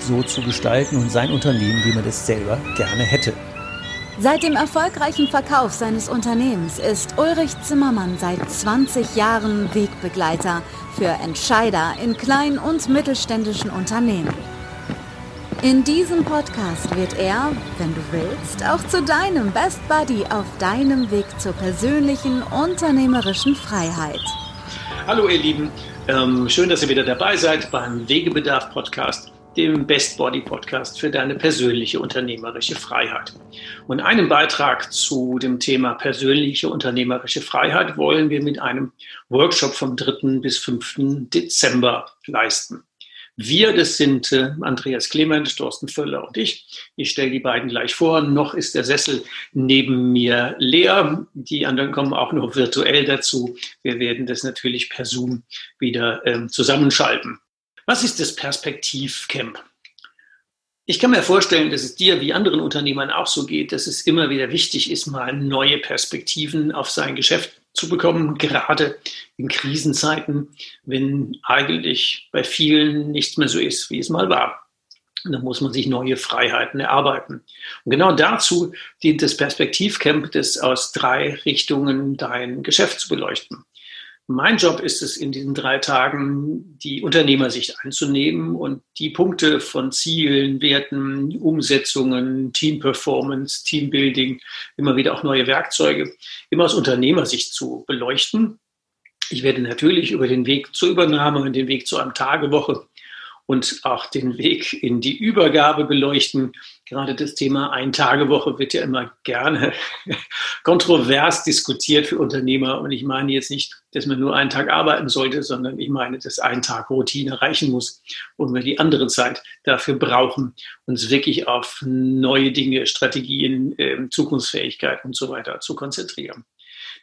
so zu gestalten und sein Unternehmen, wie man es selber gerne hätte. Seit dem erfolgreichen Verkauf seines Unternehmens ist Ulrich Zimmermann seit 20 Jahren Wegbegleiter für Entscheider in kleinen und mittelständischen Unternehmen. In diesem Podcast wird er, wenn du willst, auch zu deinem Best Buddy auf deinem Weg zur persönlichen unternehmerischen Freiheit. Hallo ihr Lieben, ähm, schön, dass ihr wieder dabei seid beim Wegebedarf Podcast dem Best Body Podcast für deine persönliche unternehmerische Freiheit. Und einen Beitrag zu dem Thema persönliche unternehmerische Freiheit wollen wir mit einem Workshop vom 3. bis 5. Dezember leisten. Wir, das sind äh, Andreas Clement, Thorsten Völler und ich. Ich stelle die beiden gleich vor. Noch ist der Sessel neben mir leer. Die anderen kommen auch noch virtuell dazu. Wir werden das natürlich per Zoom wieder ähm, zusammenschalten. Was ist das Perspektivcamp? Ich kann mir vorstellen, dass es dir wie anderen Unternehmern auch so geht, dass es immer wieder wichtig ist, mal neue Perspektiven auf sein Geschäft zu bekommen, gerade in Krisenzeiten, wenn eigentlich bei vielen nichts mehr so ist, wie es mal war. Dann muss man sich neue Freiheiten erarbeiten. Und genau dazu dient das Perspektivcamp, das aus drei Richtungen dein Geschäft zu beleuchten. Mein Job ist es, in diesen drei Tagen die Unternehmersicht einzunehmen und die Punkte von Zielen, Werten, Umsetzungen, Team-Performance, Teambuilding, immer wieder auch neue Werkzeuge, immer aus Unternehmersicht zu beleuchten. Ich werde natürlich über den Weg zur Übernahme und den Weg zu einem Tagewoche und auch den Weg in die Übergabe beleuchten. Gerade das Thema Ein-Tage-Woche wird ja immer gerne kontrovers diskutiert für Unternehmer. Und ich meine jetzt nicht, dass man nur einen Tag arbeiten sollte, sondern ich meine, dass ein Tag Routine reichen muss und wir die andere Zeit dafür brauchen, uns wirklich auf neue Dinge, Strategien, ähm, Zukunftsfähigkeit und so weiter zu konzentrieren.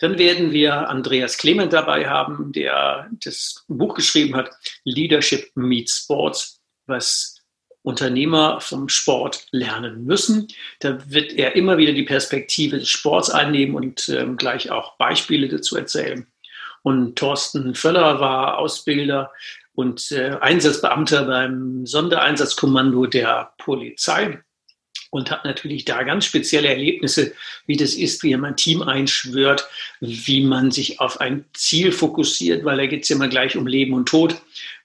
Dann werden wir Andreas Clement dabei haben, der das Buch geschrieben hat, Leadership Meets Sports, was Unternehmer vom Sport lernen müssen. Da wird er immer wieder die Perspektive des Sports einnehmen und ähm, gleich auch Beispiele dazu erzählen. Und Thorsten Völler war Ausbilder und äh, Einsatzbeamter beim Sondereinsatzkommando der Polizei und hat natürlich da ganz spezielle Erlebnisse, wie das ist, wie man ein Team einschwört, wie man sich auf ein Ziel fokussiert, weil da geht es immer gleich um Leben und Tod,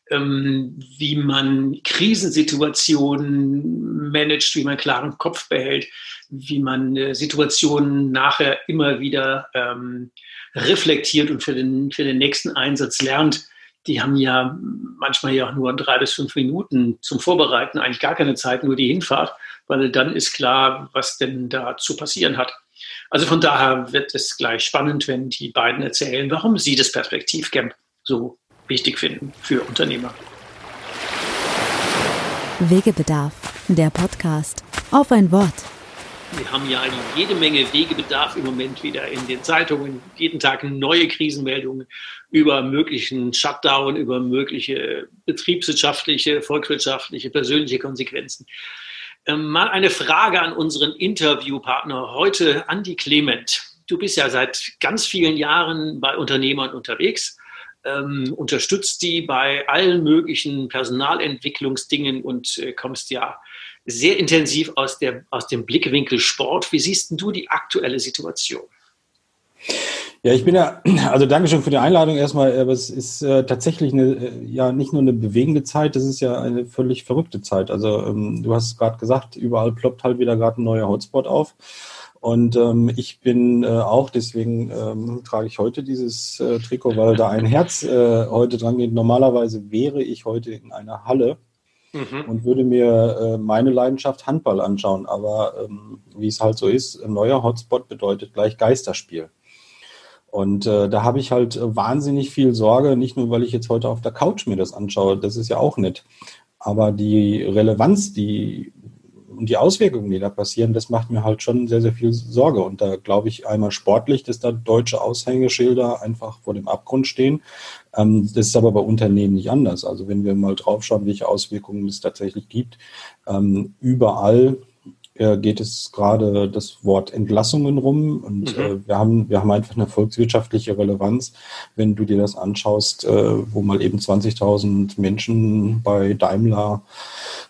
ähm, wie man Krisensituationen managt, wie man klaren Kopf behält, wie man äh, Situationen nachher immer wieder ähm, reflektiert und für den, für den nächsten Einsatz lernt die haben ja manchmal ja auch nur drei bis fünf Minuten zum Vorbereiten, eigentlich gar keine Zeit, nur die Hinfahrt weil dann ist klar, was denn da zu passieren hat. Also von daher wird es gleich spannend, wenn die beiden erzählen, warum sie das Perspektivcamp so wichtig finden für Unternehmer. Wegebedarf, der Podcast. Auf ein Wort. Wir haben ja jede Menge Wegebedarf im Moment wieder in den Zeitungen. Jeden Tag neue Krisenmeldungen über möglichen Shutdown, über mögliche betriebswirtschaftliche, volkswirtschaftliche, persönliche Konsequenzen. Ähm, mal eine Frage an unseren Interviewpartner heute, Andi Clement. Du bist ja seit ganz vielen Jahren bei Unternehmern unterwegs, ähm, unterstützt die bei allen möglichen Personalentwicklungsdingen und äh, kommst ja sehr intensiv aus, der, aus dem Blickwinkel Sport. Wie siehst du die aktuelle Situation? Ja, ich bin ja, also Dankeschön für die Einladung erstmal, aber es ist äh, tatsächlich eine, äh, ja nicht nur eine bewegende Zeit, das ist ja eine völlig verrückte Zeit. Also ähm, du hast gerade gesagt, überall ploppt halt wieder gerade ein neuer Hotspot auf. Und ähm, ich bin äh, auch, deswegen ähm, trage ich heute dieses äh, Trikot, weil da ein Herz äh, heute dran geht. Normalerweise wäre ich heute in einer Halle mhm. und würde mir äh, meine Leidenschaft Handball anschauen. Aber ähm, wie es halt so ist, ein neuer Hotspot bedeutet gleich Geisterspiel. Und äh, da habe ich halt wahnsinnig viel Sorge, nicht nur, weil ich jetzt heute auf der Couch mir das anschaue, das ist ja auch nett, aber die Relevanz, die und die Auswirkungen, die da passieren, das macht mir halt schon sehr, sehr viel Sorge. Und da glaube ich einmal sportlich, dass da deutsche Aushängeschilder einfach vor dem Abgrund stehen. Ähm, das ist aber bei Unternehmen nicht anders. Also wenn wir mal draufschauen, welche Auswirkungen es tatsächlich gibt, ähm, überall äh, geht es gerade das Wort Entlassungen rum und mhm. äh, wir haben wir haben einfach eine volkswirtschaftliche Relevanz. Wenn du dir das anschaust, äh, wo mal eben 20.000 Menschen bei Daimler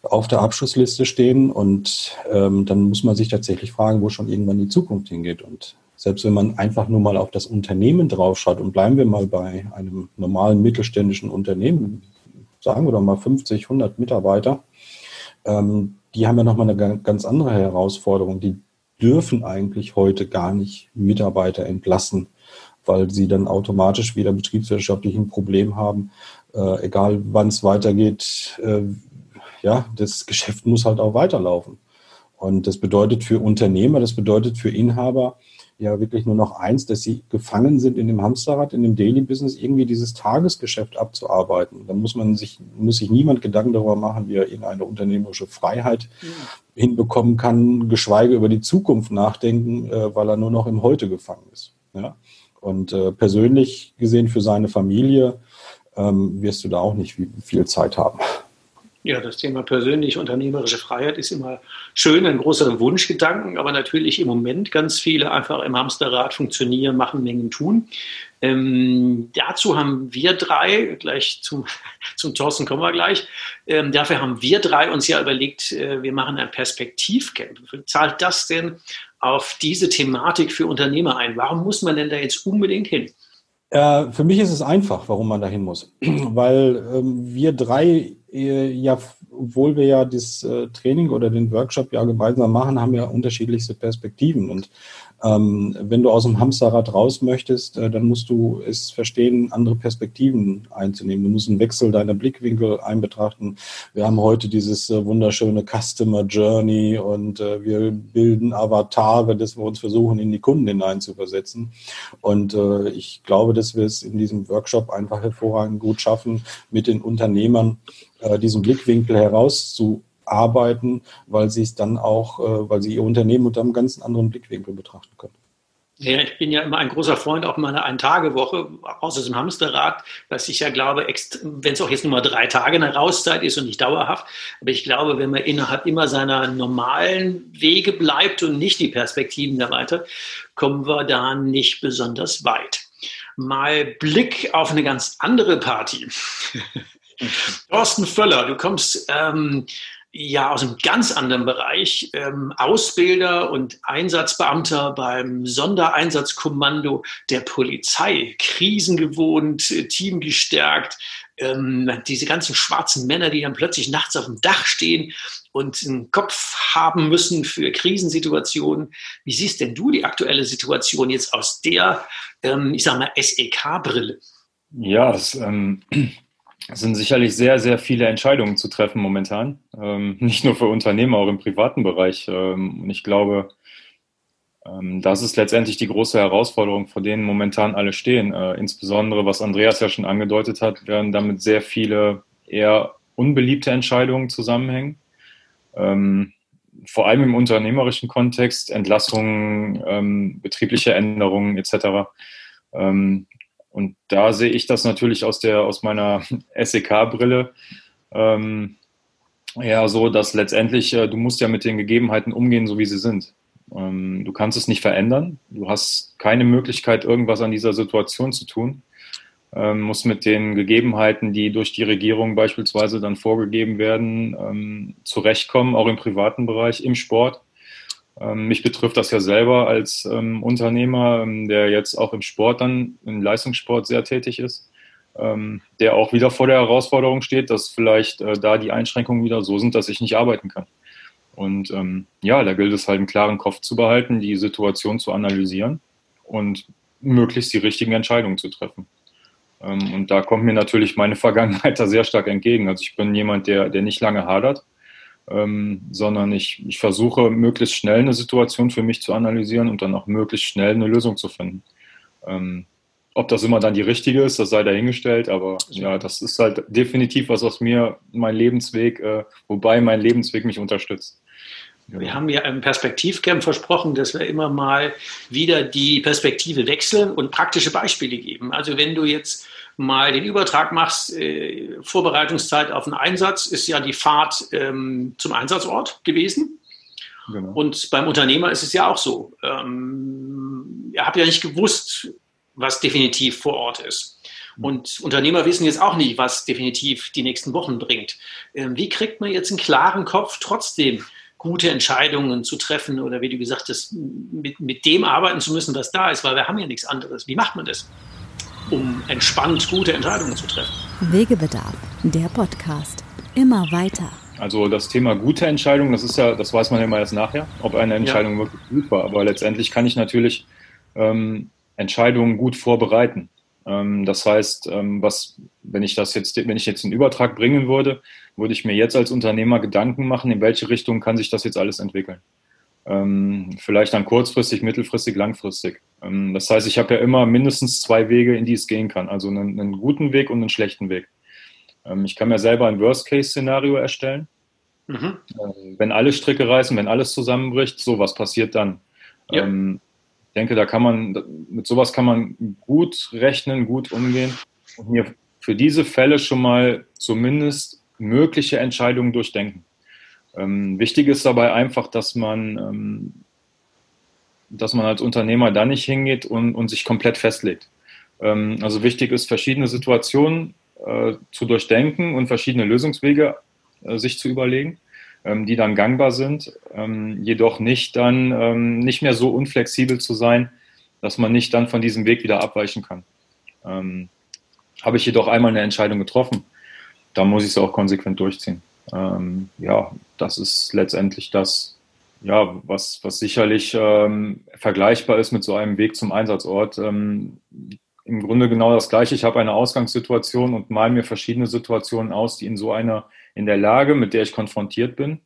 auf der Abschlussliste stehen und ähm, dann muss man sich tatsächlich fragen, wo schon irgendwann die Zukunft hingeht und selbst wenn man einfach nur mal auf das Unternehmen draufschaut und bleiben wir mal bei einem normalen mittelständischen Unternehmen, sagen wir doch mal 50, 100 Mitarbeiter, ähm, die haben ja nochmal eine ganz andere Herausforderung. Die dürfen eigentlich heute gar nicht Mitarbeiter entlassen, weil sie dann automatisch wieder betriebswirtschaftlich ein Problem haben. Äh, egal wann es weitergeht, äh, ja, das Geschäft muss halt auch weiterlaufen. Und das bedeutet für Unternehmer, das bedeutet für Inhaber, ja wirklich nur noch eins, dass sie gefangen sind in dem Hamsterrad, in dem Daily Business, irgendwie dieses Tagesgeschäft abzuarbeiten. Da muss man sich, muss sich niemand Gedanken darüber machen, wie er irgendeine unternehmerische Freiheit ja. hinbekommen kann, geschweige über die Zukunft nachdenken, äh, weil er nur noch im Heute gefangen ist. Ja? Und äh, persönlich gesehen für seine Familie ähm, wirst du da auch nicht viel Zeit haben. Ja, das Thema persönliche unternehmerische Freiheit ist immer schön, ein großer Wunschgedanken, aber natürlich im Moment ganz viele einfach im Hamsterrad funktionieren, machen, Mengen tun. Ähm, dazu haben wir drei, gleich zum, zum Thorsten kommen wir gleich, ähm, dafür haben wir drei uns ja überlegt, äh, wir machen ein Perspektivcamp. Zahlt das denn auf diese Thematik für Unternehmer ein? Warum muss man denn da jetzt unbedingt hin? Äh, für mich ist es einfach, warum man da hin muss. Weil ähm, wir drei ja, obwohl wir ja das äh, Training oder den Workshop ja gemeinsam machen, haben wir unterschiedlichste Perspektiven. Und ähm, wenn du aus dem Hamsterrad raus möchtest, äh, dann musst du es verstehen, andere Perspektiven einzunehmen. Du musst einen Wechsel deiner Blickwinkel einbetrachten. Wir haben heute dieses äh, wunderschöne Customer Journey und äh, wir bilden Avatare, dass wir uns versuchen, in die Kunden hineinzuversetzen. Und äh, ich glaube, dass wir es in diesem Workshop einfach hervorragend gut schaffen, mit den Unternehmern äh, diesen Blickwinkel herauszu arbeiten, weil sie es dann auch, äh, weil sie ihr Unternehmen unter einem ganz anderen Blickwinkel betrachten können. Ja, ich bin ja immer ein großer Freund auch meiner Ein-Tage-Woche, aus dem Hamsterrad, was ich ja glaube, wenn es auch jetzt nur mal drei Tage eine Rauszeit ist und nicht dauerhaft, aber ich glaube, wenn man innerhalb immer seiner normalen Wege bleibt und nicht die Perspektiven erweitert, kommen wir da nicht besonders weit. Mal Blick auf eine ganz andere Party. Thorsten Völler, du kommst ähm, ja aus einem ganz anderen Bereich, ähm, Ausbilder und Einsatzbeamter beim Sondereinsatzkommando der Polizei, krisengewohnt, teamgestärkt, ähm, diese ganzen schwarzen Männer, die dann plötzlich nachts auf dem Dach stehen und einen Kopf haben müssen für Krisensituationen. Wie siehst denn du die aktuelle Situation jetzt aus der, ähm, ich sag mal, SEK-Brille? Ja, es, ähm, es sind sicherlich sehr, sehr viele Entscheidungen zu treffen momentan. Ähm, nicht nur für Unternehmer, auch im privaten Bereich. Ähm, und ich glaube, ähm, das ist letztendlich die große Herausforderung, vor denen momentan alle stehen. Äh, insbesondere, was Andreas ja schon angedeutet hat, werden damit sehr viele eher unbeliebte Entscheidungen zusammenhängen. Ähm, vor allem im unternehmerischen Kontext, Entlassungen, ähm, betriebliche Änderungen etc. Und da sehe ich das natürlich aus, der, aus meiner SEK-Brille ähm, ja so, dass letztendlich äh, du musst ja mit den Gegebenheiten umgehen, so wie sie sind. Ähm, du kannst es nicht verändern. Du hast keine Möglichkeit, irgendwas an dieser Situation zu tun. Ähm, musst mit den Gegebenheiten, die durch die Regierung beispielsweise dann vorgegeben werden, ähm, zurechtkommen, auch im privaten Bereich, im Sport. Ähm, mich betrifft das ja selber als ähm, Unternehmer, ähm, der jetzt auch im Sport dann, im Leistungssport sehr tätig ist, ähm, der auch wieder vor der Herausforderung steht, dass vielleicht äh, da die Einschränkungen wieder so sind, dass ich nicht arbeiten kann. Und ähm, ja, da gilt es halt einen klaren Kopf zu behalten, die Situation zu analysieren und möglichst die richtigen Entscheidungen zu treffen. Ähm, und da kommt mir natürlich meine Vergangenheit da sehr stark entgegen. Also ich bin jemand, der, der nicht lange hadert, ähm, sondern ich, ich versuche möglichst schnell eine Situation für mich zu analysieren und dann auch möglichst schnell eine Lösung zu finden. Ähm, ob das immer dann die richtige ist, das sei dahingestellt, aber ja, das ist halt definitiv was aus mir, mein Lebensweg, äh, wobei mein Lebensweg mich unterstützt. Wir haben ja im Perspektivcamp versprochen, dass wir immer mal wieder die Perspektive wechseln und praktische Beispiele geben. Also wenn du jetzt mal den Übertrag machst, äh, Vorbereitungszeit auf einen Einsatz ist ja die Fahrt ähm, zum Einsatzort gewesen. Genau. Und beim Unternehmer ist es ja auch so. Ähm, ihr habt ja nicht gewusst, was definitiv vor Ort ist. Mhm. Und Unternehmer wissen jetzt auch nicht, was definitiv die nächsten Wochen bringt. Ähm, wie kriegt man jetzt einen klaren Kopf, trotzdem gute Entscheidungen zu treffen oder wie du gesagt hast, mit, mit dem arbeiten zu müssen, was da ist, weil wir haben ja nichts anderes. Wie macht man das, um entspannt gute Entscheidungen zu treffen? Wegebedarf, der Podcast. Immer weiter. Also das Thema gute Entscheidungen, das ist ja, das weiß man ja immer erst nachher, ob eine Entscheidung ja. wirklich gut war. Aber letztendlich kann ich natürlich ähm, Entscheidungen gut vorbereiten. Ähm, das heißt, ähm, was, wenn ich das jetzt, wenn ich jetzt einen Übertrag bringen würde, würde ich mir jetzt als Unternehmer Gedanken machen, in welche Richtung kann sich das jetzt alles entwickeln. Ähm, vielleicht dann kurzfristig, mittelfristig, langfristig. Ähm, das heißt, ich habe ja immer mindestens zwei Wege, in die es gehen kann. Also einen, einen guten Weg und einen schlechten Weg. Ähm, ich kann mir selber ein Worst-Case-Szenario erstellen. Mhm. Äh, wenn alle Stricke reißen, wenn alles zusammenbricht, so was passiert dann. Ja. Ähm, ich denke, da kann man, mit sowas kann man gut rechnen, gut umgehen und mir für diese Fälle schon mal zumindest mögliche Entscheidungen durchdenken. Wichtig ist dabei einfach, dass man, dass man als Unternehmer da nicht hingeht und, und sich komplett festlegt. Ähm, also wichtig ist, verschiedene Situationen äh, zu durchdenken und verschiedene Lösungswege äh, sich zu überlegen, ähm, die dann gangbar sind, ähm, jedoch nicht dann ähm, nicht mehr so unflexibel zu sein, dass man nicht dann von diesem Weg wieder abweichen kann. Ähm, habe ich jedoch einmal eine Entscheidung getroffen, dann muss ich es auch konsequent durchziehen. Ähm, ja, das ist letztendlich das, ja, was, was sicherlich ähm, vergleichbar ist mit so einem Weg zum Einsatzort. Ähm, im Grunde genau das Gleiche. Ich habe eine Ausgangssituation und male mir verschiedene Situationen aus, die in so einer, in der Lage, mit der ich konfrontiert bin,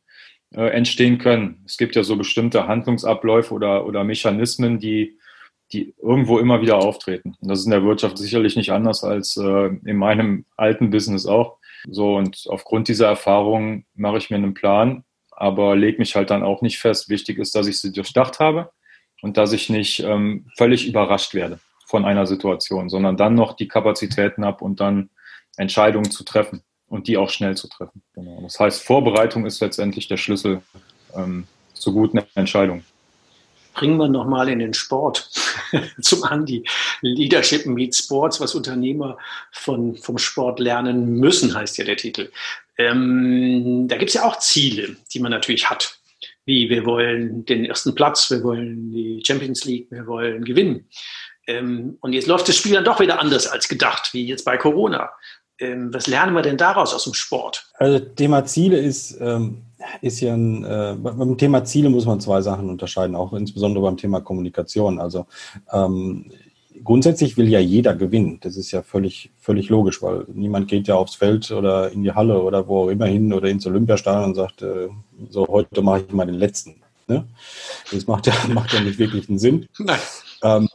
äh, entstehen können. Es gibt ja so bestimmte Handlungsabläufe oder, oder Mechanismen, die, die irgendwo immer wieder auftreten. Und das ist in der Wirtschaft sicherlich nicht anders als äh, in meinem alten Business auch. So, und aufgrund dieser Erfahrung mache ich mir einen Plan, aber lege mich halt dann auch nicht fest. Wichtig ist, dass ich sie durchdacht habe und dass ich nicht ähm, völlig überrascht werde von einer Situation, sondern dann noch die Kapazitäten habe und dann Entscheidungen zu treffen und die auch schnell zu treffen. Genau. Das heißt, Vorbereitung ist letztendlich der Schlüssel ähm, zu guten Entscheidungen. Bringen wir nochmal in den Sport zum Andi. Leadership meets Sports, was Unternehmer von, vom Sport lernen müssen, heißt ja der Titel. Ähm, da gibt es ja auch Ziele, die man natürlich hat. Wie wir wollen den ersten Platz, wir wollen die Champions League, wir wollen gewinnen. Ähm, und jetzt läuft das Spiel dann doch wieder anders als gedacht, wie jetzt bei Corona. Ähm, was lernen wir denn daraus aus dem Sport? Also Thema Ziele ist, ähm, ist ja ein, äh, beim Thema Ziele muss man zwei Sachen unterscheiden, auch insbesondere beim Thema Kommunikation. Also ähm, grundsätzlich will ja jeder gewinnen. Das ist ja völlig, völlig logisch, weil niemand geht ja aufs Feld oder in die Halle oder wo auch immer hin oder ins Olympiastadion und sagt, äh, so heute mache ich mal den letzten. Ne? Das macht ja, macht ja nicht wirklich einen Sinn. Ähm,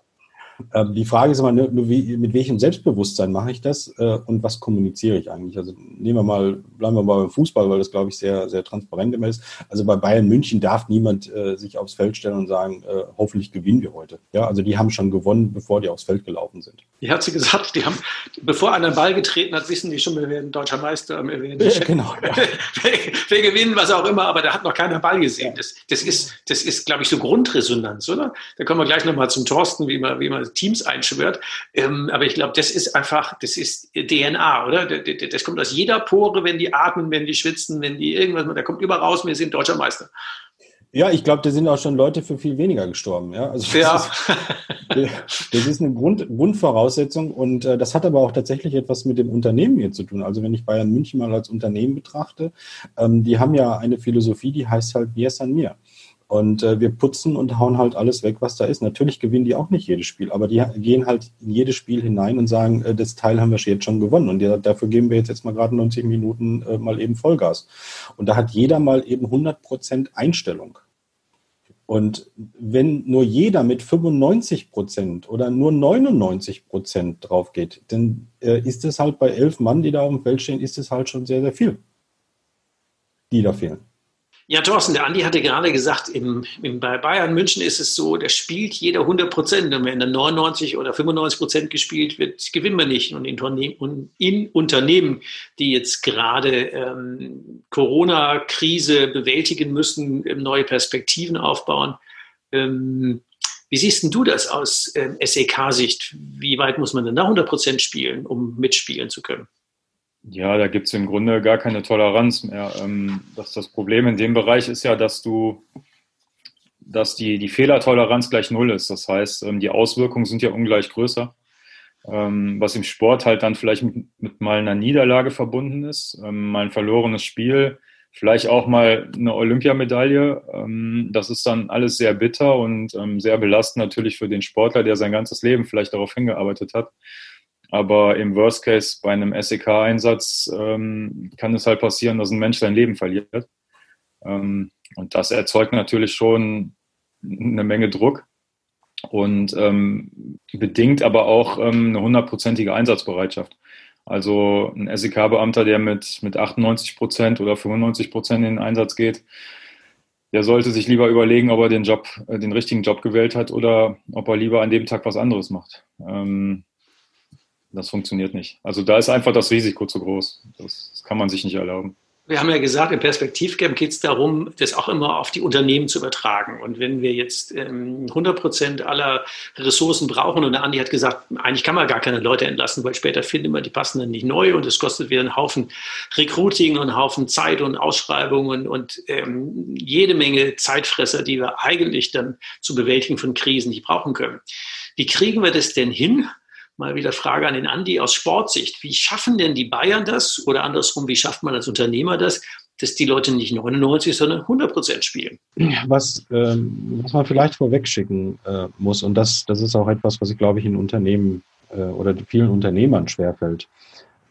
ähm, die Frage ist immer nur, wie, mit welchem Selbstbewusstsein mache ich das äh, und was kommuniziere ich eigentlich? Also nehmen wir mal, bleiben wir mal beim Fußball, weil das, glaube ich, sehr, sehr transparent immer ist. Also bei Bayern München darf niemand äh, sich aufs Feld stellen und sagen, äh, hoffentlich gewinnen wir heute. Ja, also die haben schon gewonnen, bevor die aufs Feld gelaufen sind. Hat sie gesagt, die haben, bevor einer einen Ball getreten hat, wissen die schon, wir werden deutscher Meister, wir werden ja, genau, ja. wir, wir, gewinnen, was auch immer, aber da hat noch keiner Ball gesehen. Das, das ist, das ist, glaube ich, so Grundresonanz, oder? Da kommen wir gleich nochmal zum Thorsten, wie man, wie man Teams einschwört. Ähm, aber ich glaube, das ist einfach, das ist DNA, oder? Das kommt aus jeder Pore, wenn die atmen, wenn die schwitzen, wenn die irgendwas, da kommt überall raus, wir sind deutscher Meister. Ja, ich glaube, da sind auch schon Leute für viel weniger gestorben. Ja, also das, ja. Ist, das ist eine Grund, Grundvoraussetzung und äh, das hat aber auch tatsächlich etwas mit dem Unternehmen hier zu tun. Also wenn ich Bayern München mal als Unternehmen betrachte, ähm, die haben ja eine Philosophie, die heißt halt, wie es an mir. Und äh, wir putzen und hauen halt alles weg, was da ist. Natürlich gewinnen die auch nicht jedes Spiel, aber die gehen halt in jedes Spiel hinein und sagen, äh, das Teil haben wir jetzt schon gewonnen. Und ja, dafür geben wir jetzt, jetzt mal gerade 90 Minuten äh, mal eben Vollgas. Und da hat jeder mal eben 100 Prozent Einstellung. Und wenn nur jeder mit 95 Prozent oder nur 99 Prozent drauf geht, dann äh, ist es halt bei elf Mann, die da auf dem Feld stehen, ist es halt schon sehr, sehr viel, die da fehlen. Ja, Thorsten, der Andi hatte gerade gesagt, im, im, bei Bayern München ist es so, da spielt jeder 100 Prozent. Und wenn dann 99 oder 95 Prozent gespielt wird, gewinnen wir nicht. Und in, in Unternehmen, die jetzt gerade ähm, Corona-Krise bewältigen müssen, ähm, neue Perspektiven aufbauen, ähm, wie siehst du das aus ähm, SEK-Sicht? Wie weit muss man denn da 100 Prozent spielen, um mitspielen zu können? Ja, da gibt es im Grunde gar keine Toleranz mehr. Ähm, das, das Problem in dem Bereich ist ja, dass du, dass die, die Fehlertoleranz gleich null ist. Das heißt, ähm, die Auswirkungen sind ja ungleich größer. Ähm, was im Sport halt dann vielleicht mit, mit mal einer Niederlage verbunden ist, mal ein verlorenes Spiel, vielleicht auch mal eine Olympiamedaille. Das ist dann alles sehr bitter und sehr belastend natürlich für den Sportler, der sein ganzes Leben vielleicht darauf hingearbeitet hat. Aber im Worst Case bei einem SEK-Einsatz ähm, kann es halt passieren, dass ein Mensch sein Leben verliert. Ähm, und das erzeugt natürlich schon eine Menge Druck und ähm, bedingt aber auch ähm, eine hundertprozentige Einsatzbereitschaft. Also ein SEK-Beamter, der mit, mit 98 Prozent oder 95 Prozent in den Einsatz geht, der sollte sich lieber überlegen, ob er den Job, äh, den richtigen Job gewählt hat oder ob er lieber an dem Tag was anderes macht. Ähm, das funktioniert nicht. Also da ist einfach das Risiko zu groß. Das, das kann man sich nicht erlauben. Wir haben ja gesagt, im Perspektivcamp geht es darum, das auch immer auf die Unternehmen zu übertragen. Und wenn wir jetzt ähm, 100 Prozent aller Ressourcen brauchen, und der Andi hat gesagt, eigentlich kann man gar keine Leute entlassen, weil später finden wir die passenden nicht neu und es kostet wieder einen Haufen Recruiting und einen Haufen Zeit und Ausschreibungen und ähm, jede Menge Zeitfresser, die wir eigentlich dann zu bewältigen von Krisen nicht brauchen können. Wie kriegen wir das denn hin, mal wieder Frage an den Andi aus Sportsicht. Wie schaffen denn die Bayern das oder andersrum, wie schafft man als Unternehmer das, dass die Leute nicht 99, sondern 100 Prozent spielen? Was, ähm, was man vielleicht vorwegschicken äh, muss, und das, das ist auch etwas, was ich glaube ich in Unternehmen äh, oder vielen Unternehmern schwerfällt.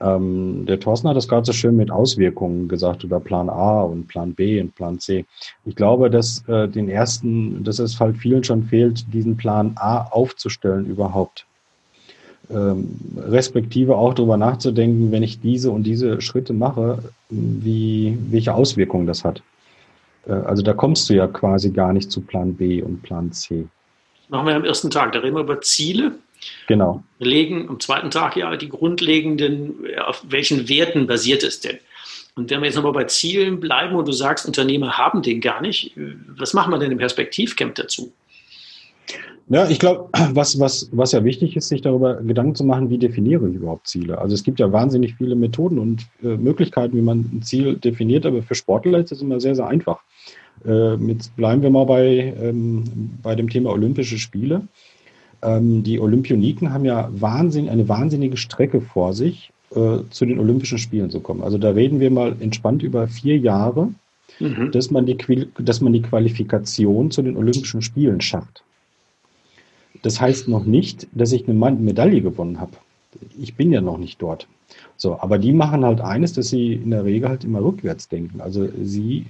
Ähm, der Thorsten hat das gerade so schön mit Auswirkungen gesagt über Plan A und Plan B und Plan C. Ich glaube, dass äh, den ersten, dass es halt vielen schon fehlt, diesen Plan A aufzustellen überhaupt ähm, respektive auch darüber nachzudenken, wenn ich diese und diese Schritte mache, wie, welche Auswirkungen das hat. Äh, also da kommst du ja quasi gar nicht zu Plan B und Plan C. Machen wir am ersten Tag, da reden wir über Ziele. Genau. Wir legen am zweiten Tag ja die grundlegenden, auf welchen Werten basiert es denn? Und wenn wir jetzt nochmal bei Zielen bleiben und du sagst, Unternehmer haben den gar nicht, was machen wir denn im Perspektivcamp dazu? Ja, ich glaube, was, was, was ja wichtig ist, sich darüber Gedanken zu machen, wie definiere ich überhaupt Ziele. Also es gibt ja wahnsinnig viele Methoden und äh, Möglichkeiten, wie man ein Ziel definiert, aber für Sportler ist das immer sehr, sehr einfach. Äh, jetzt bleiben wir mal bei, ähm, bei dem Thema Olympische Spiele. Ähm, die Olympioniken haben ja wahnsinnig, eine wahnsinnige Strecke vor sich, äh, zu den Olympischen Spielen zu kommen. Also da reden wir mal entspannt über vier Jahre, mhm. dass, man die, dass man die Qualifikation zu den Olympischen Spielen schafft. Das heißt noch nicht, dass ich eine Medaille gewonnen habe. Ich bin ja noch nicht dort. So, aber die machen halt eines, dass sie in der Regel halt immer rückwärts denken. Also sie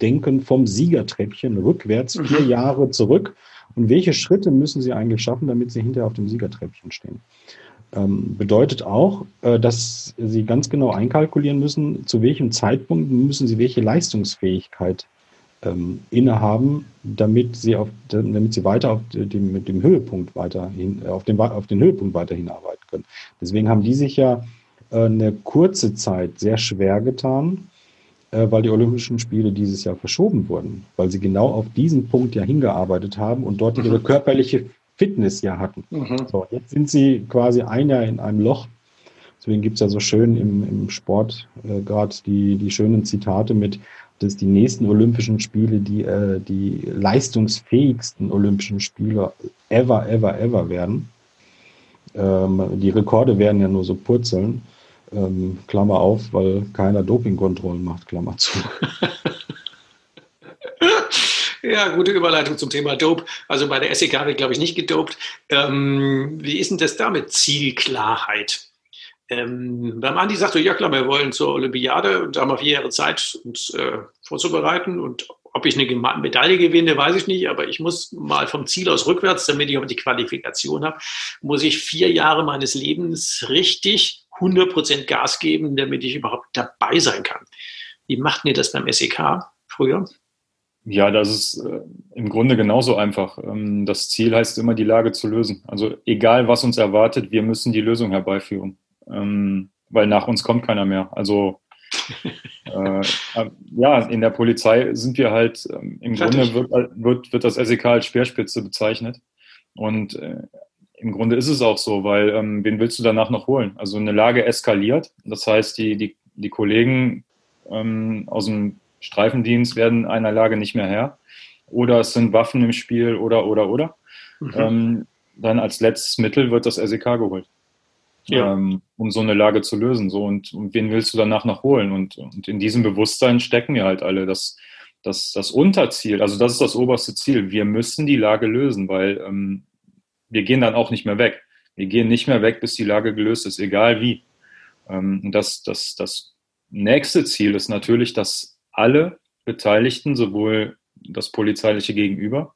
denken vom Siegertreppchen rückwärts vier Jahre zurück. Und welche Schritte müssen sie eigentlich schaffen, damit sie hinterher auf dem Siegertreppchen stehen? Ähm, bedeutet auch, äh, dass sie ganz genau einkalkulieren müssen, zu welchem Zeitpunkt müssen sie welche Leistungsfähigkeit ähm, innehaben, damit sie auf, damit sie weiter auf dem, mit dem Höhepunkt weiterhin, auf den, auf den Höhepunkt weiterhin arbeiten können. Deswegen haben die sich ja äh, eine kurze Zeit sehr schwer getan, äh, weil die Olympischen Spiele dieses Jahr verschoben wurden, weil sie genau auf diesen Punkt ja hingearbeitet haben und dort mhm. ihre körperliche Fitness ja hatten. Mhm. So, jetzt sind sie quasi ein Jahr in einem Loch. Deswegen gibt es ja so schön im, im Sport äh, gerade die, die schönen Zitate mit, dass die nächsten Olympischen Spiele die, äh, die leistungsfähigsten Olympischen Spiele ever, ever, ever werden. Ähm, die Rekorde werden ja nur so purzeln. Ähm, Klammer auf, weil keiner Dopingkontrollen macht, Klammer zu. Ja, gute Überleitung zum Thema Dope. Also bei der SEK wird, glaube ich, nicht gedopt. Ähm, wie ist denn das da mit Zielklarheit? Ähm, beim Andi sagte, ja klar, wir wollen zur Olympiade und haben wir vier Jahre Zeit, uns äh, vorzubereiten. Und ob ich eine Medaille gewinne, weiß ich nicht, aber ich muss mal vom Ziel aus rückwärts, damit ich auch die Qualifikation habe, muss ich vier Jahre meines Lebens richtig 100% Gas geben, damit ich überhaupt dabei sein kann. Wie macht ihr das beim SEK? früher? Ja, das ist äh, im Grunde genauso einfach. Ähm, das Ziel heißt immer, die Lage zu lösen. Also egal, was uns erwartet, wir müssen die Lösung herbeiführen, ähm, weil nach uns kommt keiner mehr. Also äh, äh ja, in der Polizei sind wir halt, ähm, im Fertig. Grunde wird, wird, wird das SEK als Speerspitze bezeichnet. Und äh, im Grunde ist es auch so, weil ähm, wen willst du danach noch holen? Also eine Lage eskaliert. Das heißt, die, die, die Kollegen ähm, aus dem Streifendienst werden einer Lage nicht mehr Herr. Oder es sind Waffen im Spiel oder, oder, oder. Mhm. Ähm, dann als letztes Mittel wird das SEK geholt. Ja. Ähm, um so eine Lage zu lösen. So, und, und wen willst du danach noch holen? Und, und in diesem Bewusstsein stecken wir halt alle. Das, das, das Unterziel, also das ist das oberste Ziel. Wir müssen die Lage lösen, weil ähm, wir gehen dann auch nicht mehr weg. Wir gehen nicht mehr weg, bis die Lage gelöst ist, egal wie. Ähm, das, das, das nächste Ziel ist natürlich, dass alle Beteiligten, sowohl das polizeiliche Gegenüber,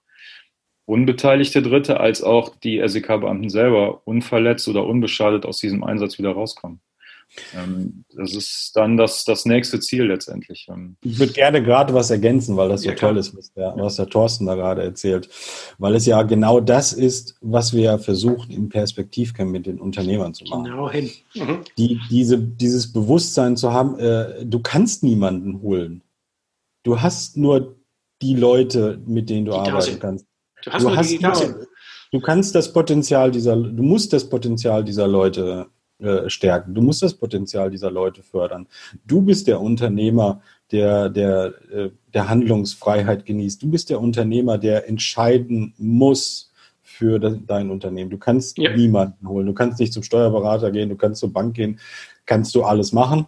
unbeteiligte Dritte, als auch die SEK-Beamten selber unverletzt oder unbeschadet aus diesem Einsatz wieder rauskommen. Ähm, das ist dann das, das nächste Ziel letztendlich. Ähm. Ich würde gerne gerade was ergänzen, weil das so ja, toll ist, was der, was der Thorsten da gerade erzählt. Weil es ja genau das ist, was wir versuchen, im Perspektivcamp mit den Unternehmern zu machen. Genau hin. Mhm. Die, diese, dieses Bewusstsein zu haben, äh, du kannst niemanden holen. Du hast nur die Leute, mit denen du die arbeiten kannst. Du hast, du, hast nur, du kannst das Potenzial dieser, du musst das Potenzial dieser Leute äh, stärken. Du musst das Potenzial dieser Leute fördern. Du bist der Unternehmer, der, der, äh, der Handlungsfreiheit genießt. Du bist der Unternehmer, der entscheiden muss für dein Unternehmen. Du kannst ja. niemanden holen. Du kannst nicht zum Steuerberater gehen, du kannst zur Bank gehen, kannst du alles machen.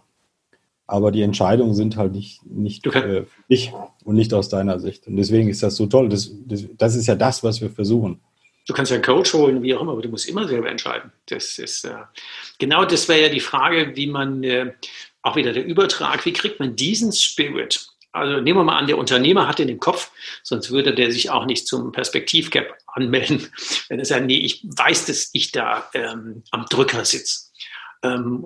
Aber die Entscheidungen sind halt nicht, nicht äh, für dich und nicht aus deiner Sicht. Und deswegen ist das so toll. Das, das, das ist ja das, was wir versuchen. Du kannst ja einen Coach holen, wie auch immer, aber du musst immer selber entscheiden. Das ist äh, genau das wäre ja die Frage, wie man äh, auch wieder der Übertrag, wie kriegt man diesen Spirit? Also nehmen wir mal an, der Unternehmer hat den im Kopf, sonst würde der sich auch nicht zum Perspektivcap anmelden, wenn er sagt, nee, ich weiß, dass ich da ähm, am Drücker sitze. Ähm,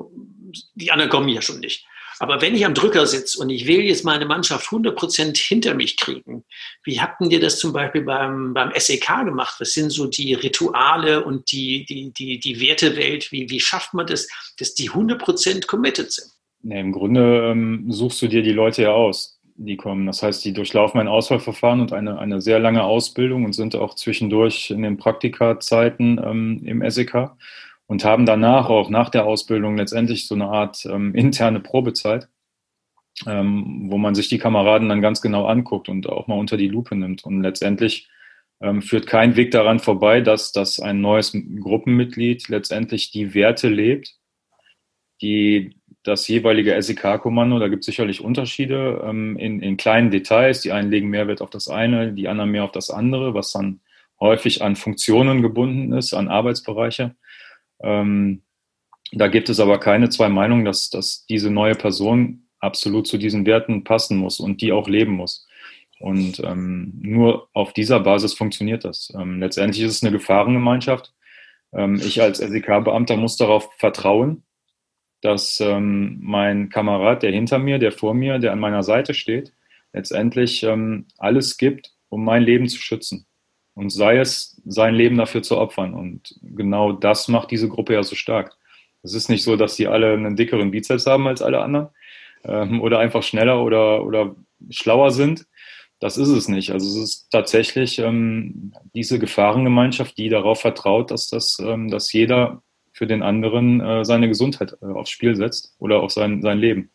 die anderen kommen ja schon nicht. Aber wenn ich am Drücker sitze und ich will jetzt meine Mannschaft 100% hinter mich kriegen, wie habt ihr das zum Beispiel beim, beim SEK gemacht? Was sind so die Rituale und die, die, die, die Wertewelt? Wie, wie schafft man das, dass die 100% committed sind? Nee, Im Grunde ähm, suchst du dir die Leute ja aus, die kommen. Das heißt, die durchlaufen ein Auswahlverfahren und eine, eine sehr lange Ausbildung und sind auch zwischendurch in den Praktikazeiten ähm, im SEK und haben danach auch nach der Ausbildung letztendlich so eine Art ähm, interne Probezeit, ähm, wo man sich die Kameraden dann ganz genau anguckt und auch mal unter die Lupe nimmt. Und letztendlich ähm, führt kein Weg daran vorbei, dass, dass ein neues Gruppenmitglied letztendlich die Werte lebt, die das jeweilige SEK-Kommando, da gibt es sicherlich Unterschiede ähm, in, in kleinen Details. Die einen legen mehr Wert auf das eine, die anderen mehr auf das andere, was dann häufig an Funktionen gebunden ist, an Arbeitsbereiche. Ähm, da gibt es aber keine zwei Meinungen, dass, dass diese neue Person absolut zu diesen Werten passen muss und die auch leben muss. Und ähm, nur auf dieser Basis funktioniert das. Ähm, letztendlich ist es eine Gefahrengemeinschaft. Ähm, ich als SEK-Beamter muss darauf vertrauen, dass ähm, mein Kamerad, der hinter mir, der vor mir, der an meiner Seite steht, letztendlich ähm, alles gibt, um mein Leben zu schützen und sei es, sein Leben dafür zu opfern. Und genau das macht diese Gruppe ja so stark. Es ist nicht so, dass die alle einen dickeren Bizeps haben als alle anderen ähm, oder einfach schneller oder, oder schlauer sind. Das ist es nicht. Also es ist tatsächlich ähm, diese Gefahrengemeinschaft, die darauf vertraut, dass, das, ähm, dass jeder für den anderen äh, seine Gesundheit äh, aufs Spiel setzt oder auf sein, sein Leben.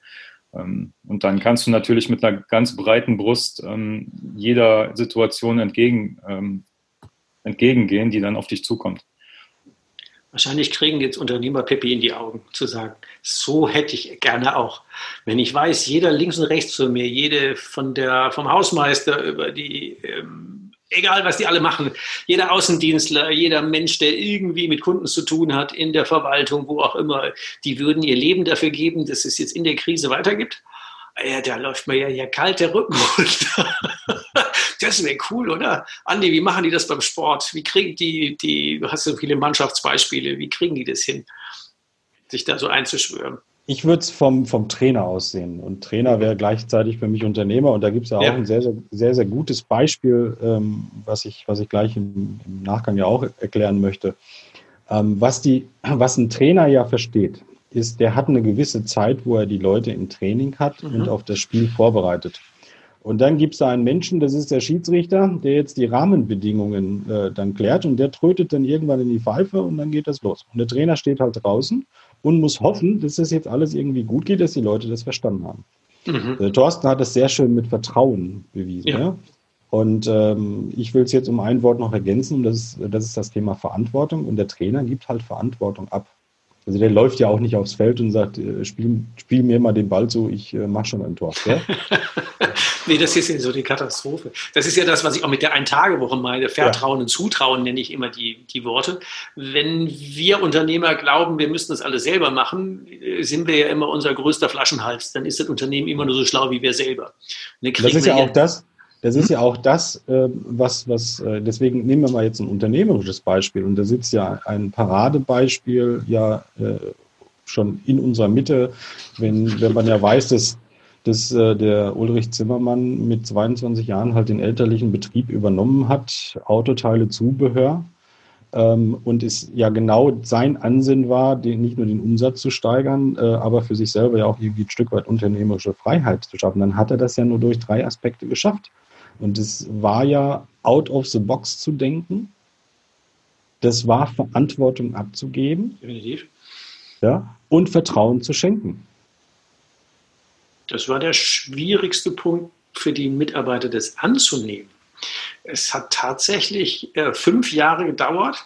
Ähm, und dann kannst du natürlich mit einer ganz breiten Brust ähm, jeder Situation entgegen, ähm, entgegengehen, die dann auf dich zukommt. Wahrscheinlich kriegen jetzt Unternehmer Pippi in die Augen, zu sagen, so hätte ich gerne auch. Wenn ich weiß, jeder links und rechts von mir, jede von der, vom Hausmeister über die ähm, egal was die alle machen, jeder Außendienstler, jeder Mensch, der irgendwie mit Kunden zu tun hat, in der Verwaltung, wo auch immer, die würden ihr Leben dafür geben, dass es jetzt in der Krise weitergibt. Ja, da läuft mir ja hier kalt der Rücken runter. das wäre cool, oder? Andi, wie machen die das beim Sport? Wie kriegen die, die, du hast so viele Mannschaftsbeispiele, wie kriegen die das hin, sich da so einzuschwören? Ich würde es vom, vom Trainer aussehen. Und Trainer wäre gleichzeitig für mich Unternehmer. Und da gibt es ja auch ja. ein sehr, sehr, sehr, sehr gutes Beispiel, ähm, was, ich, was ich gleich im, im Nachgang ja auch erklären möchte. Ähm, was, die, was ein Trainer ja versteht, ist, der hat eine gewisse Zeit, wo er die Leute im Training hat mhm. und auf das Spiel vorbereitet. Und dann gibt es da einen Menschen, das ist der Schiedsrichter, der jetzt die Rahmenbedingungen äh, dann klärt und der trötet dann irgendwann in die Pfeife und dann geht das los. Und der Trainer steht halt draußen und muss hoffen, dass das jetzt alles irgendwie gut geht, dass die Leute das verstanden haben. Mhm. Der Thorsten hat das sehr schön mit Vertrauen bewiesen. Ja. ja? Und ähm, ich will es jetzt um ein Wort noch ergänzen, und das ist, das ist das Thema Verantwortung. Und der Trainer gibt halt Verantwortung ab. Also der läuft ja auch nicht aufs Feld und sagt, äh, spiel, spiel mir mal den Ball zu, ich äh, mache schon ein Tor. Ja? nee, das ist ja so die Katastrophe. Das ist ja das, was ich auch mit der Ein-Tage-Woche meine. Vertrauen ja. und Zutrauen nenne ich immer die, die Worte. Wenn wir Unternehmer glauben, wir müssen das alles selber machen, äh, sind wir ja immer unser größter Flaschenhals. Dann ist das Unternehmen immer nur so schlau wie wir selber. Das ist ja auch das, das ist ja auch das, äh, was, was, äh, deswegen nehmen wir mal jetzt ein unternehmerisches Beispiel und da sitzt ja ein Paradebeispiel ja äh, schon in unserer Mitte, wenn, wenn man ja weiß, dass, dass der Ulrich Zimmermann mit 22 Jahren halt den elterlichen Betrieb übernommen hat, Autoteile, Zubehör, ähm, und es ja genau sein Ansinn war, den, nicht nur den Umsatz zu steigern, aber für sich selber ja auch irgendwie ein Stück weit unternehmerische Freiheit zu schaffen. Dann hat er das ja nur durch drei Aspekte geschafft. Und es war ja out of the box zu denken. Das war Verantwortung abzugeben. Definitiv. Ja, und Vertrauen zu schenken. Das war der schwierigste Punkt für die Mitarbeiter, das anzunehmen. Es hat tatsächlich äh, fünf Jahre gedauert,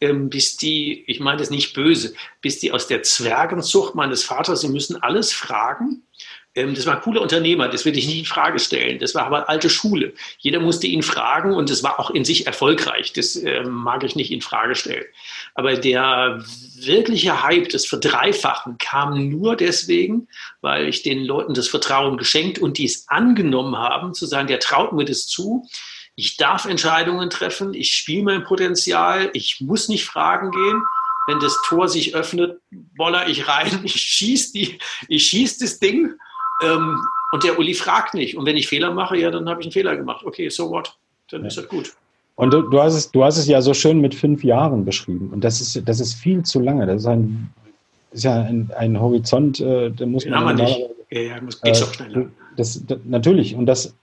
ähm, bis die, ich meine das nicht böse, bis die aus der Zwergenzucht meines Vaters, sie müssen alles fragen, das war ein cooler Unternehmer, das will ich nicht in Frage stellen. Das war aber alte Schule. Jeder musste ihn fragen und es war auch in sich erfolgreich. Das äh, mag ich nicht in Frage stellen. Aber der wirkliche Hype, das Verdreifachen, kam nur deswegen, weil ich den Leuten das Vertrauen geschenkt und die es angenommen haben, zu sagen, der traut mir das zu. Ich darf Entscheidungen treffen, ich spiele mein Potenzial, ich muss nicht fragen gehen wenn das Tor sich öffnet, boller ich rein, ich schieße ich schieß das Ding ähm, und der Uli fragt nicht. Und wenn ich Fehler mache, ja, dann habe ich einen Fehler gemacht. Okay, so what? Dann ja. ist das gut. Und du, du, hast es, du hast es ja so schön mit fünf Jahren beschrieben. Und das ist, das ist viel zu lange. Das ist, ein, ist ja ein, ein Horizont, äh, da muss Den man. Haben wir nicht. Ja, ja, muss, geht äh, schon schneller. Das, das, natürlich. Und das,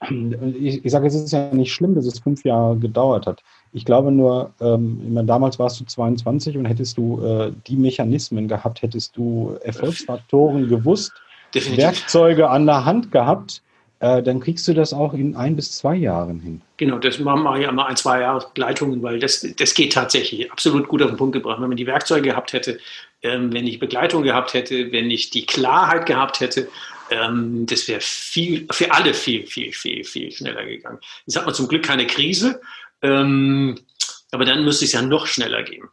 ich, ich sage, es ist ja nicht schlimm, dass es fünf Jahre gedauert hat. Ich glaube nur, ähm, ich meine, damals warst du 22 und hättest du äh, die Mechanismen gehabt, hättest du Erfolgsfaktoren gewusst, Definitiv. Werkzeuge an der Hand gehabt, äh, dann kriegst du das auch in ein bis zwei Jahren hin. Genau, das machen wir ja mal ein, zwei Jahre Begleitungen, weil das, das geht tatsächlich absolut gut auf den Punkt gebracht. Wenn man die Werkzeuge gehabt hätte, ähm, wenn ich Begleitung gehabt hätte, wenn ich die Klarheit gehabt hätte, ähm, das wäre viel, für alle viel, viel, viel, viel schneller gegangen. Jetzt hat man zum Glück keine Krise, ähm, aber dann müsste es ja noch schneller gehen.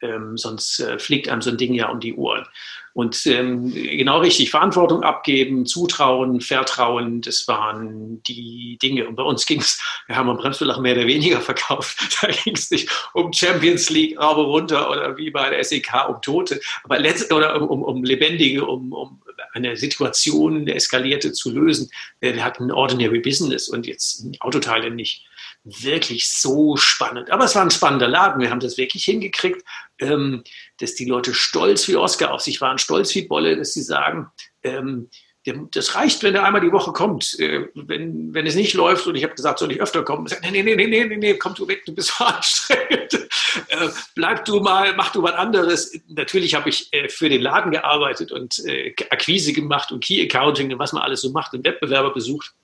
Ähm, sonst äh, fliegt einem so ein Ding ja um die Ohren. Und ähm, genau richtig, Verantwortung abgeben, Zutrauen, Vertrauen, das waren die Dinge. Und bei uns ging es, wir haben am Bremsbelach mehr oder weniger verkauft. Da ging es nicht um Champions League, Raube runter oder wie bei der SEK um Tote, aber letzt, oder um, um, um Lebendige, um, um eine Situation, eine eskalierte zu lösen. Wir hatten Ordinary Business und jetzt Autoteile nicht wirklich so spannend. Aber es war ein spannender Laden. Wir haben das wirklich hingekriegt, ähm, dass die Leute stolz wie Oscar auf sich waren, stolz wie Bolle, dass sie sagen, ähm, das reicht, wenn er einmal die Woche kommt. Äh, wenn, wenn es nicht läuft und ich habe gesagt, soll ich öfter kommen, sagt, nee, nee, nee, nee, nee, nee, komm du weg, du bist so anstrengend. Äh, bleib du mal, mach du was anderes. Natürlich habe ich äh, für den Laden gearbeitet und Akquise gemacht und Key Accounting und was man alles so macht und Wettbewerber besucht.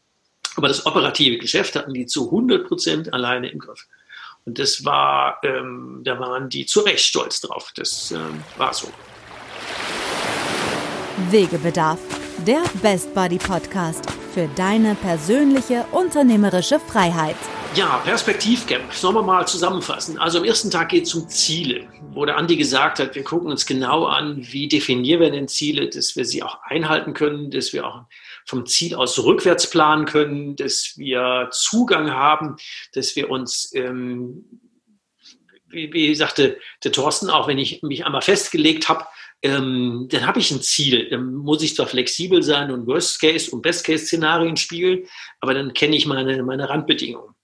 Aber das operative Geschäft hatten die zu 100 Prozent alleine im Griff. Und das war, ähm, da waren die zu Recht stolz drauf. Das ähm, war so. Wegebedarf, der Best Buddy Podcast für deine persönliche unternehmerische Freiheit. Ja, Perspektivcamp, sollen wir mal zusammenfassen. Also am ersten Tag geht es um Ziele, wo der Andi gesagt hat, wir gucken uns genau an, wie definieren wir denn Ziele, dass wir sie auch einhalten können, dass wir auch vom Ziel aus rückwärts planen können, dass wir Zugang haben, dass wir uns, ähm, wie, wie sagte der Thorsten, auch wenn ich mich einmal festgelegt habe, ähm, dann habe ich ein Ziel. Dann muss ich zwar flexibel sein und Worst-Case- und Best-Case-Szenarien spielen, aber dann kenne ich meine, meine Randbedingungen.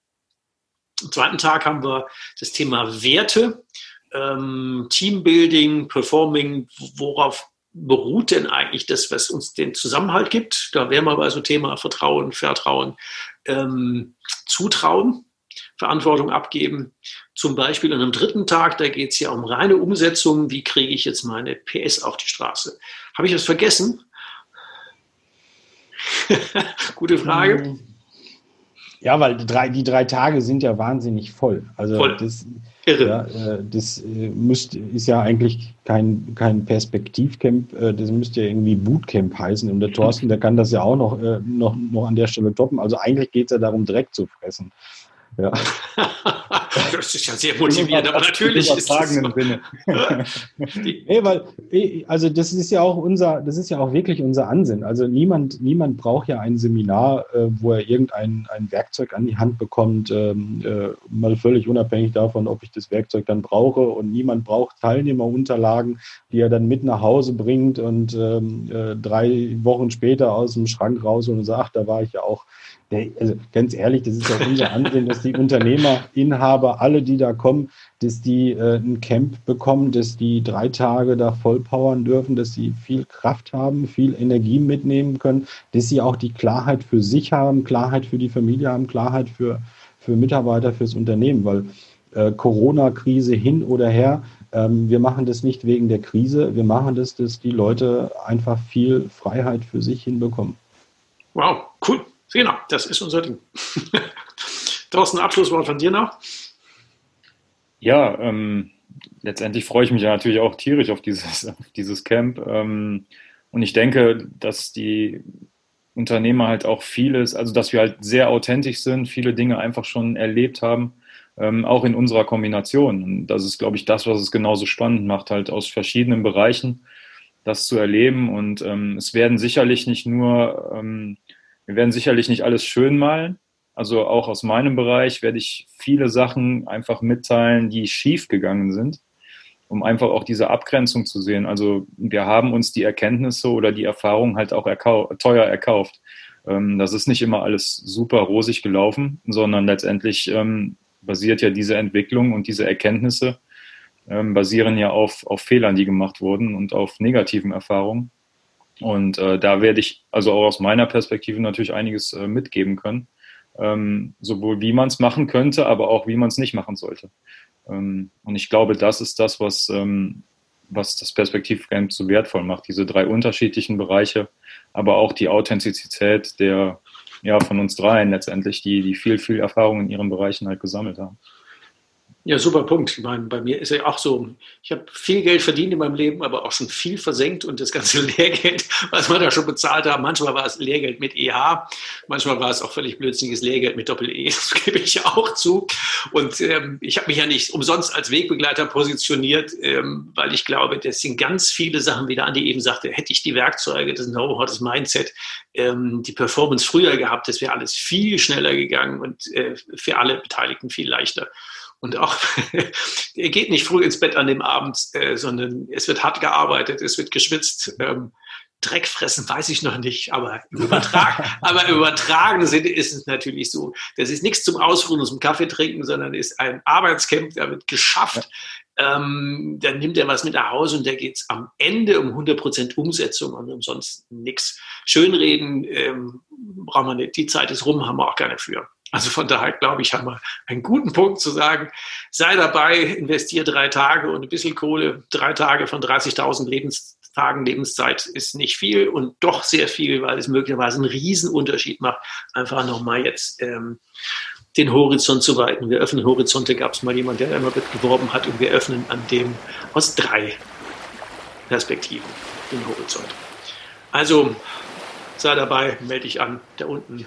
Am zweiten Tag haben wir das Thema Werte, ähm, Teambuilding, Performing, worauf beruht denn eigentlich das, was uns den Zusammenhalt gibt? Da wären wir bei so Thema Vertrauen, Vertrauen, ähm, Zutrauen. Verantwortung abgeben. Zum Beispiel an einem dritten Tag, da geht es ja um reine Umsetzung. Wie kriege ich jetzt meine PS auf die Straße? Habe ich was vergessen? Gute Frage. Ja, weil die drei, die drei Tage sind ja wahnsinnig voll. Also voll. das, Irre. Ja, äh, das äh, müsst, ist ja eigentlich kein, kein Perspektivcamp, äh, das müsste ja irgendwie Bootcamp heißen. Und der Thorsten, der kann das ja auch noch, noch, noch an der Stelle toppen. Also eigentlich geht es ja darum, direkt zu fressen. Ja. das ist ja sehr motivierend, aber natürlich ist das so. Sinne. nee, weil, also das ist ja auch unser, das ist ja auch wirklich unser Ansinn. Also niemand, niemand braucht ja ein Seminar, äh, wo er irgendein ein Werkzeug an die Hand bekommt, ähm, äh, mal völlig unabhängig davon, ob ich das Werkzeug dann brauche. Und niemand braucht Teilnehmerunterlagen, die er dann mit nach Hause bringt und ähm, äh, drei Wochen später aus dem Schrank raus und sagt, da war ich ja auch also ganz ehrlich, das ist auch unser Ansehen, dass die Unternehmer, Inhaber, alle, die da kommen, dass die äh, ein Camp bekommen, dass die drei Tage da vollpowern dürfen, dass sie viel Kraft haben, viel Energie mitnehmen können, dass sie auch die Klarheit für sich haben, Klarheit für die Familie haben, Klarheit für, für Mitarbeiter, fürs Unternehmen, weil äh, Corona-Krise hin oder her, ähm, wir machen das nicht wegen der Krise, wir machen das, dass die Leute einfach viel Freiheit für sich hinbekommen. Wow, cool. Genau, das ist unser Ding. Thorsten, Abschlusswort von dir noch? Ja, ähm, letztendlich freue ich mich ja natürlich auch tierisch auf dieses, auf dieses Camp. Ähm, und ich denke, dass die Unternehmer halt auch vieles, also dass wir halt sehr authentisch sind, viele Dinge einfach schon erlebt haben, ähm, auch in unserer Kombination. Und das ist, glaube ich, das, was es genauso spannend macht, halt aus verschiedenen Bereichen das zu erleben. Und ähm, es werden sicherlich nicht nur ähm, wir werden sicherlich nicht alles schön malen. Also auch aus meinem Bereich werde ich viele Sachen einfach mitteilen, die schief gegangen sind, um einfach auch diese Abgrenzung zu sehen. Also wir haben uns die Erkenntnisse oder die Erfahrungen halt auch erkau teuer erkauft. Ähm, das ist nicht immer alles super rosig gelaufen, sondern letztendlich ähm, basiert ja diese Entwicklung und diese Erkenntnisse ähm, basieren ja auf, auf Fehlern, die gemacht wurden und auf negativen Erfahrungen. Und äh, da werde ich also auch aus meiner Perspektive natürlich einiges äh, mitgeben können. Ähm, sowohl wie man es machen könnte, aber auch wie man es nicht machen sollte. Ähm, und ich glaube, das ist das, was, ähm, was das Perspektivcamp so wertvoll macht. Diese drei unterschiedlichen Bereiche, aber auch die Authentizität der ja, von uns dreien letztendlich, die, die viel, viel Erfahrung in ihren Bereichen halt gesammelt haben. Ja, super Punkt. Ich meine, bei mir ist ja auch so, ich habe viel Geld verdient in meinem Leben, aber auch schon viel versenkt und das ganze Lehrgeld, was wir da schon bezahlt haben, manchmal war es Lehrgeld mit EH, manchmal war es auch völlig blödsinniges Lehrgeld mit Doppel-E, das gebe ich auch zu. Und ähm, ich habe mich ja nicht umsonst als Wegbegleiter positioniert, ähm, weil ich glaube, das sind ganz viele Sachen, wie der Andi eben sagte, hätte ich die Werkzeuge, das Know-how, das Mindset, ähm, die Performance früher gehabt, das wäre alles viel schneller gegangen und äh, für alle Beteiligten viel leichter. Und auch, er geht nicht früh ins Bett an dem Abend, äh, sondern es wird hart gearbeitet, es wird geschwitzt. Ähm, Dreck fressen, weiß ich noch nicht, aber im, Übertrag, aber im übertragenen Sinne ist es natürlich so. Das ist nichts zum Ausruhen und zum Kaffee trinken, sondern ist ein Arbeitscamp, der wird geschafft. Ähm, dann nimmt er was mit nach Hause und da geht es am Ende um 100% Umsetzung und umsonst nichts. Schönreden ähm, brauchen wir nicht. Die Zeit ist rum, haben wir auch keine für. Also von daher glaube ich, haben wir einen guten Punkt zu sagen, sei dabei, investiere drei Tage und ein bisschen Kohle. Drei Tage von 30.000 Lebenstagen Lebenszeit ist nicht viel und doch sehr viel, weil es möglicherweise einen Riesenunterschied macht, einfach nochmal jetzt ähm, den Horizont zu weiten. Wir öffnen Horizonte, gab es mal jemand, der immer geworben hat und wir öffnen an dem aus drei Perspektiven den Horizont. Also sei dabei, melde dich an, da unten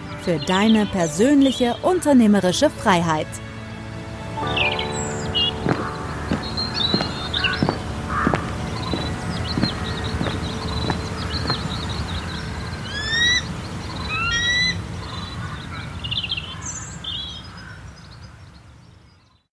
für deine persönliche unternehmerische Freiheit.